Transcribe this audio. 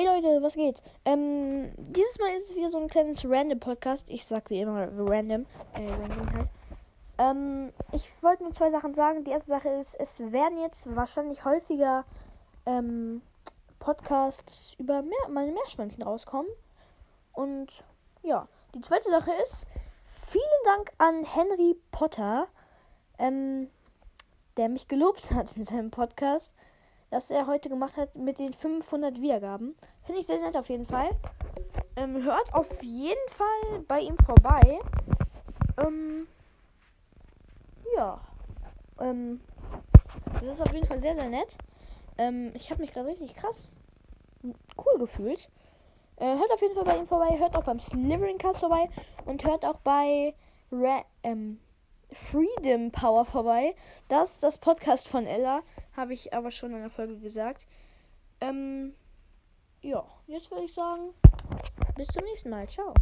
Hey Leute, was geht? Ähm, dieses Mal ist es wieder so ein kleines Random Podcast. Ich sag wie immer random. Äh, random halt. Ähm, ich wollte nur zwei Sachen sagen. Die erste Sache ist, es werden jetzt wahrscheinlich häufiger ähm, Podcasts über mehr, meine Meerschweinchen rauskommen. Und ja, die zweite Sache ist, vielen Dank an Henry Potter, ähm, der mich gelobt hat in seinem Podcast das er heute gemacht hat mit den 500 Wiedergaben. Finde ich sehr nett auf jeden Fall. Ähm, hört auf jeden Fall bei ihm vorbei. Ähm, ja. Ähm, das ist auf jeden Fall sehr, sehr nett. Ähm, ich habe mich gerade richtig krass cool gefühlt. Äh, hört auf jeden Fall bei ihm vorbei. Hört auch beim Slivering Cast vorbei. Und hört auch bei Ra ähm, Freedom Power vorbei. Das ist das Podcast von Ella. Habe ich aber schon in der Folge gesagt. Ähm, ja, jetzt würde ich sagen, bis zum nächsten Mal. Ciao.